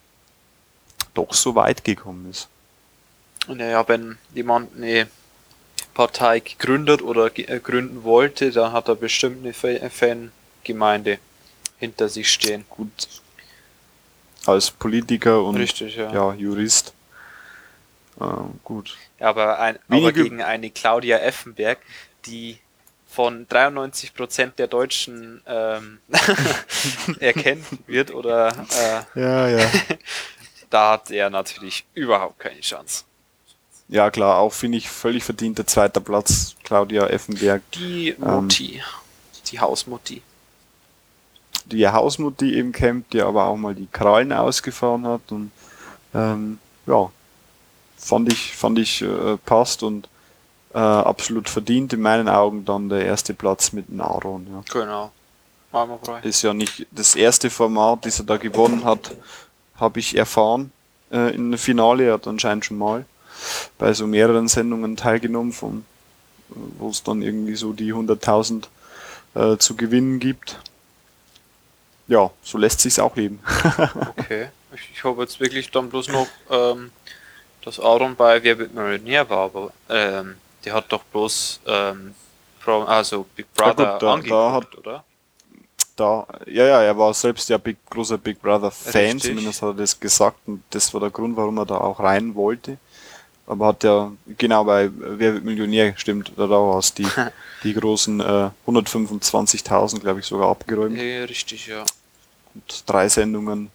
[SPEAKER 1] doch so weit gekommen ist.
[SPEAKER 2] Naja, wenn jemand eine Partei gegründet oder äh, gründen wollte, dann hat er bestimmt eine Fangemeinde hinter sich stehen.
[SPEAKER 1] Gut. Als Politiker und
[SPEAKER 2] Richtig, ja.
[SPEAKER 1] ja Jurist. Äh, gut.
[SPEAKER 2] Aber, ein, aber gegen eine Claudia Effenberg, die von 93% der Deutschen ähm, erkennt wird oder
[SPEAKER 1] äh, ja, ja.
[SPEAKER 2] da hat er natürlich überhaupt keine Chance.
[SPEAKER 1] Ja, klar, auch finde ich völlig verdienter zweiter Platz, Claudia Effenberg.
[SPEAKER 2] Die ähm, Mutti, ähm, die Hausmutti.
[SPEAKER 1] Die Hausmutti eben kämpft, die aber auch mal die Krallen ausgefahren hat und ähm, ja, fand ich, fand ich äh, passt und äh, absolut verdient in meinen Augen dann der erste Platz mit Aaron. Ja.
[SPEAKER 2] Genau.
[SPEAKER 1] Ist ja nicht das erste Format, das er da gewonnen hat, habe ich erfahren äh, in der Finale, er hat anscheinend schon mal bei so mehreren Sendungen teilgenommen, von, wo es dann irgendwie so die 100.000 äh, zu gewinnen gibt. Ja, so lässt sich's auch leben.
[SPEAKER 2] okay. Ich, ich habe jetzt wirklich dann bloß noch, ähm, dass Aaron bei Wer wird Millionär war, aber ähm, der hat doch bloß ähm, also Big Brother ja, gut, da, da hat, oder?
[SPEAKER 1] Da, ja, ja, er war selbst ja big, großer Big Brother Fan, zumindest hat er das gesagt und das war der Grund, warum er da auch rein wollte. Aber hat ja, genau bei Wer wird Millionär stimmt, da hast die, die großen äh, 125.000, glaube ich, sogar abgeräumt.
[SPEAKER 2] Ja, richtig, ja.
[SPEAKER 1] Und drei Sendungen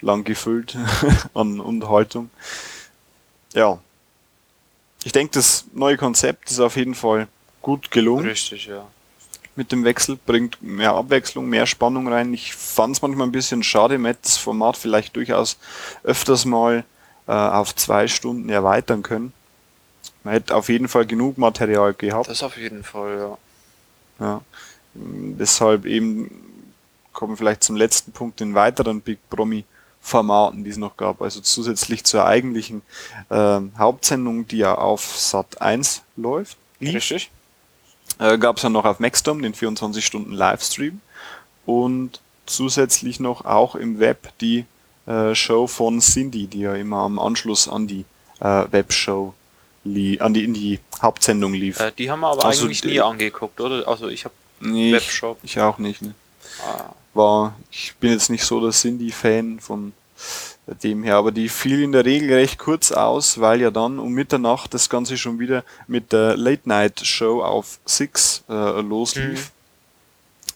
[SPEAKER 1] lang gefüllt an Unterhaltung. Ja. Ich denke, das neue Konzept ist auf jeden Fall gut gelungen.
[SPEAKER 2] Richtig, ja.
[SPEAKER 1] Mit dem Wechsel bringt mehr Abwechslung, mehr Spannung rein. Ich fand es manchmal ein bisschen schade, man hätte das Format vielleicht durchaus öfters mal äh, auf zwei Stunden erweitern können. Man hätte auf jeden Fall genug Material gehabt.
[SPEAKER 2] Das auf jeden Fall, ja.
[SPEAKER 1] Ja. Deshalb eben kommen wir vielleicht zum letzten Punkt in weiteren Big Promi Formaten, die es noch gab. Also zusätzlich zur eigentlichen äh, Hauptsendung, die ja auf Sat 1 läuft.
[SPEAKER 2] Richtig.
[SPEAKER 1] Äh, gab es ja noch auf Maxdom den 24 Stunden Livestream und zusätzlich noch auch im Web die äh, Show von Cindy, die ja immer am Anschluss an die äh, Webshow an die in die Hauptsendung lief.
[SPEAKER 2] Äh, die haben wir aber also eigentlich nie angeguckt, oder? Also ich habe
[SPEAKER 1] nee, Webshop. Ich, ich auch nicht. Ne? Ah. War, ich bin jetzt nicht so der Cindy-Fan von dem her, aber die fiel in der Regel recht kurz aus, weil ja dann um Mitternacht das Ganze schon wieder mit der Late Night Show auf Six äh, loslief.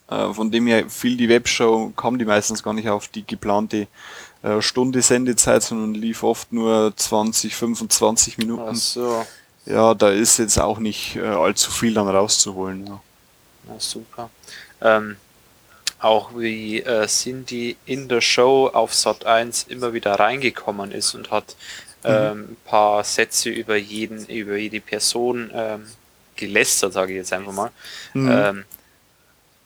[SPEAKER 1] Mhm. Äh, von dem her fiel die Webshow, kam die meistens gar nicht auf die geplante Stunde Sendezeit, sondern lief oft nur 20, 25 Minuten. Ach
[SPEAKER 2] so.
[SPEAKER 1] Ja, da ist jetzt auch nicht äh, allzu viel dann rauszuholen. Ja,
[SPEAKER 2] ja super. Ähm, auch wie äh, Cindy in der Show auf Sat 1 immer wieder reingekommen ist und hat mhm. ähm, ein paar Sätze über jeden, über jede Person ähm, gelästert, sage ich jetzt einfach mal. Mhm. Ähm,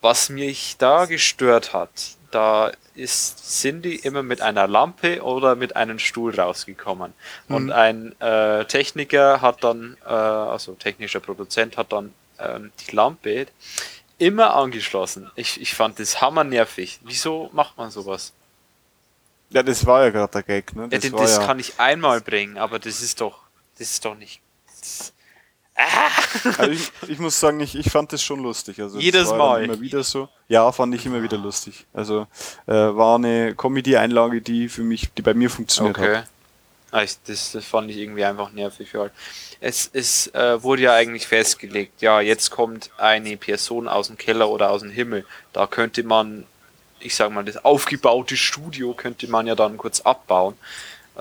[SPEAKER 2] was mich da gestört hat, da ist Cindy immer mit einer Lampe oder mit einem Stuhl rausgekommen. Mhm. Und ein äh, Techniker hat dann, äh, also technischer Produzent hat dann ähm, die Lampe immer angeschlossen. Ich, ich fand das hammernervig. Wieso macht man sowas?
[SPEAKER 1] Ja, das war ja gerade der Gag, ne?
[SPEAKER 2] Das,
[SPEAKER 1] ja,
[SPEAKER 2] das
[SPEAKER 1] ja
[SPEAKER 2] kann ich einmal bringen, aber das ist doch, das ist doch nicht. Das,
[SPEAKER 1] also ich, ich, muss sagen, ich, ich fand das schon lustig. Also
[SPEAKER 2] Jedes Mal.
[SPEAKER 1] Immer wieder so. Ja, fand ich immer wieder lustig. Also äh, war eine Comedy-Einlage, die für mich, die bei mir funktioniert okay. hat.
[SPEAKER 2] Ah, ich, das, das fand ich irgendwie einfach nervig. Halt. Es, es äh, wurde ja eigentlich festgelegt, ja, jetzt kommt eine Person aus dem Keller oder aus dem Himmel. Da könnte man, ich sag mal, das aufgebaute Studio könnte man ja dann kurz abbauen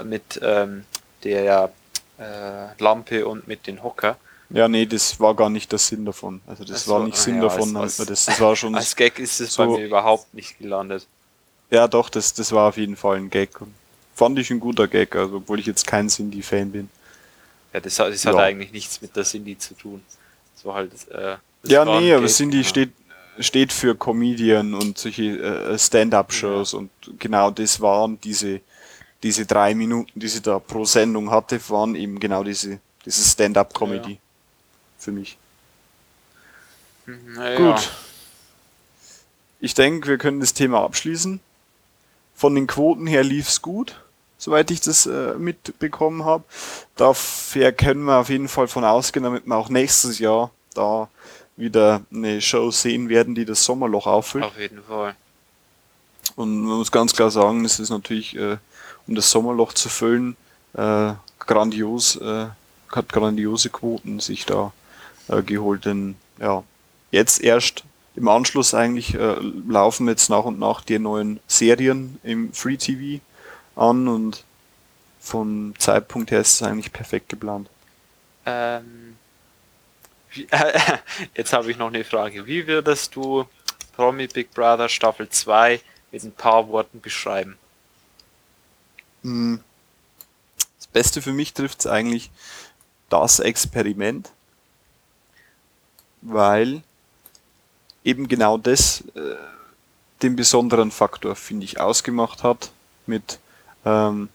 [SPEAKER 2] mit ähm, der äh, Lampe und mit den Hocker.
[SPEAKER 1] Ja, nee, das war gar nicht der Sinn davon. Also das, das war nicht Sinn ja, davon.
[SPEAKER 2] Als,
[SPEAKER 1] als, das, das war schon
[SPEAKER 2] als Gag ist es so, bei mir überhaupt nicht gelandet.
[SPEAKER 1] Ja, doch, das, das war auf jeden Fall ein Gag. Fand ich ein guter Gag, also obwohl ich jetzt kein Cindy-Fan bin.
[SPEAKER 2] Ja, das, das hat ja. eigentlich nichts mit der Cindy zu tun. Das war halt. Äh,
[SPEAKER 1] ja, nee, aber Gag, Cindy ja. steht steht für Comedian und solche äh, Stand-up-Shows und genau das waren diese diese drei Minuten, die sie da pro Sendung hatte, waren eben genau diese diese Stand-up-Comedy für mich.
[SPEAKER 2] Naja.
[SPEAKER 1] Gut. Ich denke, wir können das Thema abschließen. Von den Quoten her lief's gut, soweit ich das äh, mitbekommen habe. Dafür können wir auf jeden Fall von ausgehen, damit wir auch nächstes Jahr da wieder eine Show sehen werden, die das Sommerloch auffüllt.
[SPEAKER 2] Auf jeden Fall.
[SPEAKER 1] Und man muss ganz klar sagen, es ist natürlich, äh, um das Sommerloch zu füllen, äh, grandios, äh, hat grandiose Quoten sich da äh, geholt. Denn ja, jetzt erst im Anschluss eigentlich äh, laufen jetzt nach und nach die neuen Serien im Free TV an und vom Zeitpunkt her ist es eigentlich perfekt geplant.
[SPEAKER 2] Ähm, wie, äh, jetzt habe ich noch eine Frage. Wie würdest du Promi Big Brother Staffel 2 mit ein paar Worten beschreiben?
[SPEAKER 1] Hm. Das Beste für mich trifft es eigentlich das Experiment weil eben genau das äh, den besonderen Faktor, finde ich, ausgemacht hat mit ähm,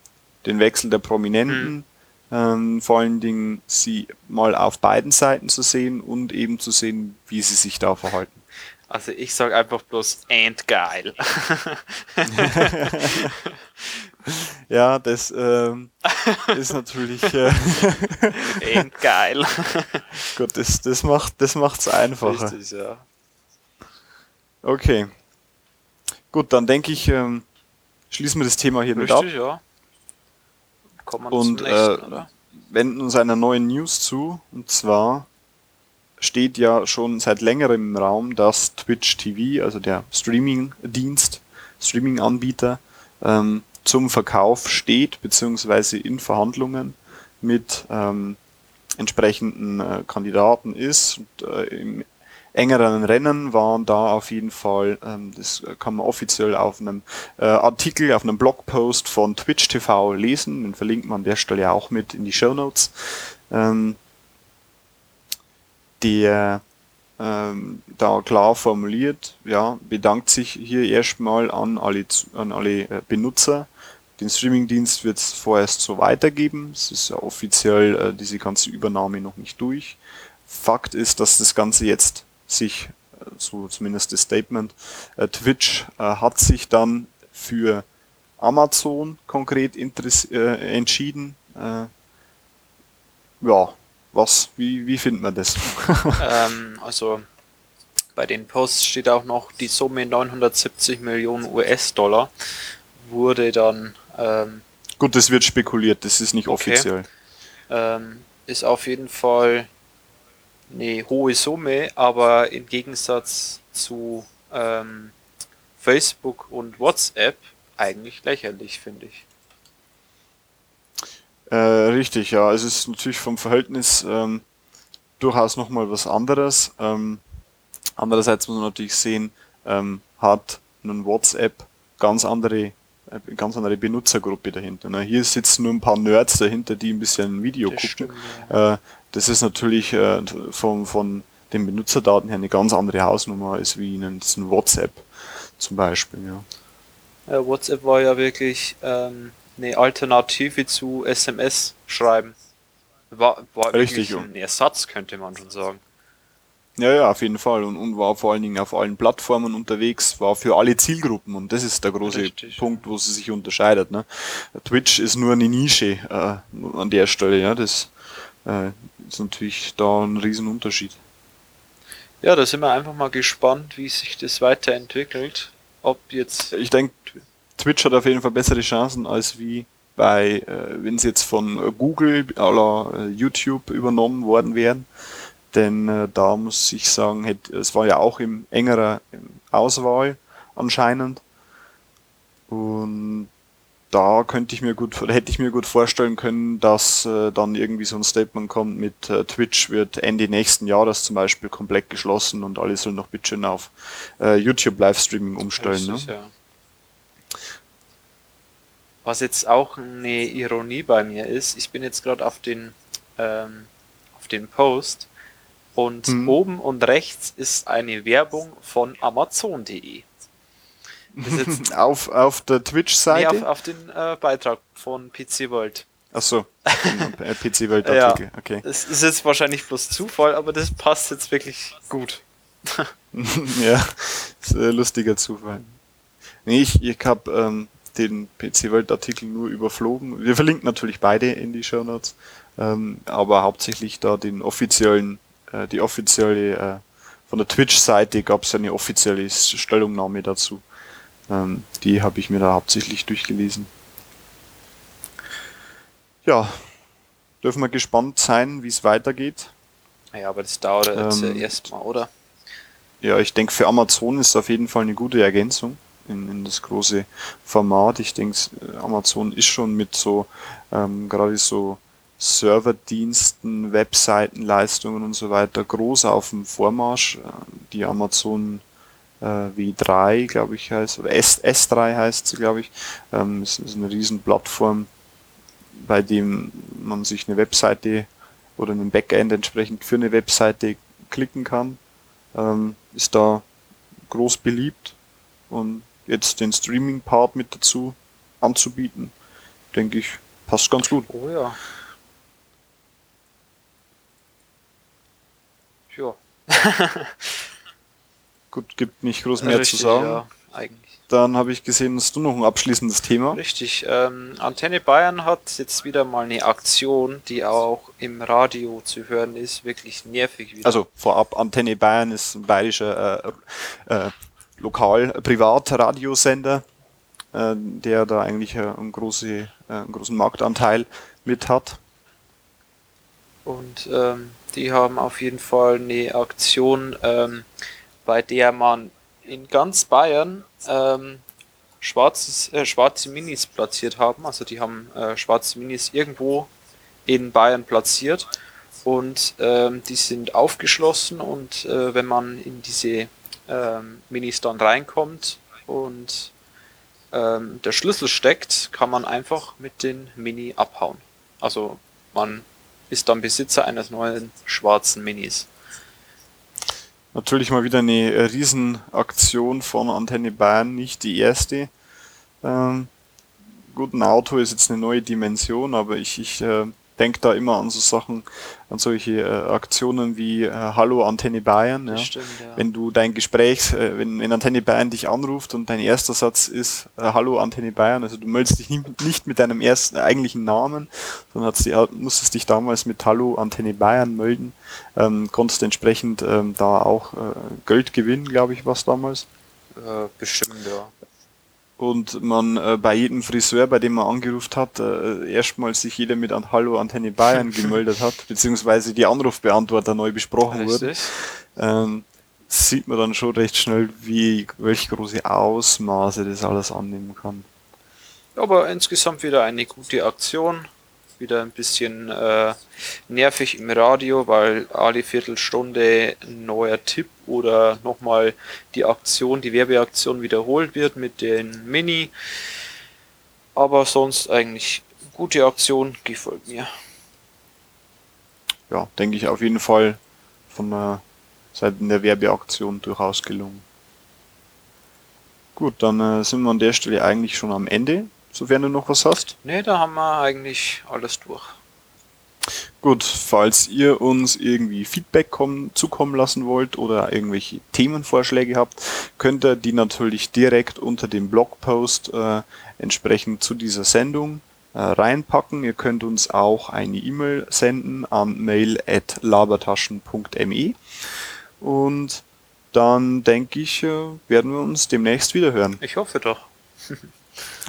[SPEAKER 1] den Wechsel der Prominenten, mhm. ähm, vor allen Dingen sie mal auf beiden Seiten zu sehen und eben zu sehen, wie sie sich da verhalten.
[SPEAKER 2] Also ich sage einfach bloß endgeil.
[SPEAKER 1] ja, das ähm, ist natürlich äh,
[SPEAKER 2] endgeil.
[SPEAKER 1] Gut, das, das macht das macht's einfacher.
[SPEAKER 2] Richtig, ja.
[SPEAKER 1] Okay. Gut, dann denke ich, ähm, schließen wir das Thema hier
[SPEAKER 2] Richtig,
[SPEAKER 1] mit
[SPEAKER 2] ab. ja.
[SPEAKER 1] Kommen wir und nächsten, äh, wenden uns einer neuen News zu, und zwar steht ja schon seit längerem im Raum, dass Twitch TV, also der Streaming-Dienst, Streaming-Anbieter, ähm, zum Verkauf steht, beziehungsweise in Verhandlungen mit ähm, entsprechenden äh, Kandidaten ist. Und, äh, Im engeren Rennen waren da auf jeden Fall, ähm, das kann man offiziell auf einem äh, Artikel, auf einem Blogpost von Twitch TV lesen, den verlinkt man an der Stelle auch mit in die Show Notes. Ähm, der ähm, da klar formuliert, ja, bedankt sich hier erstmal an alle, an alle äh, Benutzer. Den Streamingdienst wird es vorerst so weitergeben. Es ist ja offiziell äh, diese ganze Übernahme noch nicht durch. Fakt ist, dass das Ganze jetzt sich, äh, so zumindest das Statement, äh, Twitch äh, hat sich dann für Amazon konkret äh, entschieden. ja, was, wie, wie findet man das?
[SPEAKER 2] ähm, also bei den Posts steht auch noch, die Summe 970 Millionen US-Dollar wurde dann. Ähm,
[SPEAKER 1] Gut, das wird spekuliert, das ist nicht okay. offiziell.
[SPEAKER 2] Ähm, ist auf jeden Fall eine hohe Summe, aber im Gegensatz zu ähm, Facebook und WhatsApp eigentlich lächerlich, finde ich.
[SPEAKER 1] Äh, richtig, ja. Es ist natürlich vom Verhältnis ähm, durchaus nochmal was anderes. Ähm, andererseits muss man natürlich sehen, ähm, hat nun WhatsApp ganz andere äh, ganz andere Benutzergruppe dahinter. Ne? Hier sitzen nur ein paar Nerds dahinter, die ein bisschen Video das gucken. Stimmt, ja. äh, das ist natürlich äh, von, von den Benutzerdaten her eine ganz andere Hausnummer als wie in ein WhatsApp zum Beispiel. Ja.
[SPEAKER 2] Äh, WhatsApp war ja wirklich ähm, eine Alternative zu SMS schreiben. War, war
[SPEAKER 1] Richtig,
[SPEAKER 2] ein Ersatz, könnte man schon sagen.
[SPEAKER 1] Ja, ja, auf jeden Fall. Und, und war vor allen Dingen auf allen Plattformen unterwegs, war für alle Zielgruppen. Und das ist der große
[SPEAKER 2] Richtig.
[SPEAKER 1] Punkt, wo sie sich unterscheidet. Ne? Twitch ist nur eine Nische äh, an der Stelle. Ja, das äh, ist natürlich da ein Riesenunterschied.
[SPEAKER 2] Ja, da sind wir einfach mal gespannt, wie sich das weiterentwickelt. Ob jetzt.
[SPEAKER 1] Ich denke, Twitch hat auf jeden Fall bessere Chancen als wie bei, äh, wenn sie jetzt von Google la äh, YouTube übernommen worden wären. Denn äh, da muss ich sagen, hätte, es war ja auch im engerer Auswahl anscheinend. Und da könnte ich mir gut, oder hätte ich mir gut vorstellen können, dass äh, dann irgendwie so ein Statement kommt mit äh, Twitch wird Ende nächsten Jahres zum Beispiel komplett geschlossen und alle sollen noch bitte schön auf äh, YouTube Livestreaming umstellen. Ne?
[SPEAKER 2] Richtig, ja. Was jetzt auch eine Ironie bei mir ist, ich bin jetzt gerade auf den ähm, auf den Post und
[SPEAKER 1] Mhm.
[SPEAKER 2] oben und rechts ist eine Werbung von Amazon.de.
[SPEAKER 1] Auf, auf der
[SPEAKER 2] nee,
[SPEAKER 1] Twitch-Seite?
[SPEAKER 2] auf, auf den äh, Beitrag von PC World.
[SPEAKER 1] Achso, PC Welt Artikel, okay.
[SPEAKER 2] Das ist jetzt wahrscheinlich bloß Zufall, aber das passt jetzt wirklich gut.
[SPEAKER 1] ja, ist ein lustiger Zufall. Nee, ich, ich habe ähm, den PC Welt Artikel nur überflogen. Wir verlinken natürlich beide in die Show Notes, ähm, aber hauptsächlich da den offiziellen, äh, die offizielle, äh, von der Twitch-Seite gab es eine offizielle Stellungnahme dazu. Ähm, die habe ich mir da hauptsächlich durchgelesen. Ja, dürfen wir gespannt sein, wie es weitergeht.
[SPEAKER 2] Ja, aber das dauert jetzt
[SPEAKER 1] Ähm,
[SPEAKER 2] äh, erstmal, oder?
[SPEAKER 1] Ja, ich denke, für Amazon ist auf jeden Fall eine gute Ergänzung in, in das große Format. Ich denke, Amazon ist schon mit so, ähm, gerade so Serverdiensten, Webseitenleistungen und so weiter groß auf dem Vormarsch. Äh, Die Amazon äh, W3, glaube ich, heißt, oder S, S3 heißt sie, glaube ich, ähm, ist, ist eine riesen Plattform, bei dem man sich eine Webseite oder einen Backend entsprechend für eine Webseite klicken kann ähm, ist da groß beliebt und jetzt den Streaming-Part mit dazu anzubieten, denke ich, passt ganz gut.
[SPEAKER 2] Oh ja. Ja.
[SPEAKER 1] Gut, gibt nicht groß mehr
[SPEAKER 2] Richtig,
[SPEAKER 1] zu sagen.
[SPEAKER 2] Ja, eigentlich.
[SPEAKER 1] Dann habe ich gesehen, dass du noch ein abschließendes Thema.
[SPEAKER 2] Richtig. Ähm, Antenne Bayern hat jetzt wieder mal eine Aktion, die auch im Radio zu hören ist. Wirklich nervig wieder.
[SPEAKER 1] Also vorab, Antenne Bayern ist ein bayerischer äh, äh, Lokal-Privat-Radiosender, äh, der da eigentlich äh, einen, große, äh, einen großen Marktanteil mit hat.
[SPEAKER 2] Und ähm, die haben auf jeden Fall eine Aktion, ähm, bei der man in ganz Bayern ähm, schwarzes, äh, schwarze Minis platziert haben. Also die haben äh, schwarze Minis irgendwo in Bayern platziert und ähm, die sind aufgeschlossen und äh, wenn man in diese ähm, dann reinkommt und ähm, der Schlüssel steckt, kann man einfach mit den Mini abhauen. Also man ist dann Besitzer eines neuen schwarzen Minis.
[SPEAKER 1] Natürlich mal wieder eine Riesenaktion von Antenne Bayern, nicht die erste. Ähm, gut, ein Auto ist jetzt eine neue Dimension, aber ich, ich äh, denke da immer an so Sachen, an solche äh, Aktionen wie äh, Hallo Antenne Bayern. Ja.
[SPEAKER 2] Stimmt, ja.
[SPEAKER 1] Wenn du dein Gespräch, äh, wenn, wenn Antenne Bayern dich anruft und dein erster Satz ist äh, Hallo Antenne Bayern, also du meldest dich nicht, nicht mit deinem ersten eigentlichen Namen, sondern hast, die- musstest dich damals mit Hallo Antenne Bayern melden, ähm, konntest entsprechend ähm, da auch äh, Geld gewinnen, glaube ich, was damals.
[SPEAKER 2] Äh, bestimmt, ja.
[SPEAKER 1] Und man äh, bei jedem Friseur, bei dem man angerufen hat, äh, erstmal sich jeder mit an Hallo Antenne Bayern gemeldet hat, beziehungsweise die Anrufbeantworter neu besprochen wurden
[SPEAKER 2] Richtig.
[SPEAKER 1] ähm, sieht man dann schon recht schnell, wie welche große Ausmaße das alles annehmen kann.
[SPEAKER 2] Aber insgesamt wieder eine gute Aktion. Wieder ein bisschen äh, nervig im Radio, weil alle Viertelstunde ein neuer Tipp oder nochmal die Aktion, die Werbeaktion wiederholt wird mit den Mini. Aber sonst eigentlich gute Aktion, gefällt mir.
[SPEAKER 1] Ja, denke ich auf jeden Fall von der Seite der Werbeaktion durchaus gelungen. Gut, dann äh, sind wir an der Stelle eigentlich schon am Ende, sofern du noch was hast.
[SPEAKER 2] Ne, da haben wir eigentlich alles durch.
[SPEAKER 1] Gut, falls ihr uns irgendwie Feedback kommen, zukommen lassen wollt oder irgendwelche Themenvorschläge habt, könnt ihr die natürlich direkt unter dem Blogpost äh, entsprechend zu dieser Sendung äh, reinpacken. Ihr könnt uns auch eine E-Mail senden an mail.labertaschen.me und dann denke ich, äh, werden wir uns demnächst wieder hören.
[SPEAKER 2] Ich hoffe doch.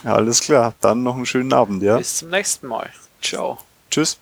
[SPEAKER 1] Alles klar, dann noch einen schönen Abend, ja?
[SPEAKER 2] Bis zum nächsten Mal. Ciao.
[SPEAKER 1] Tschüss.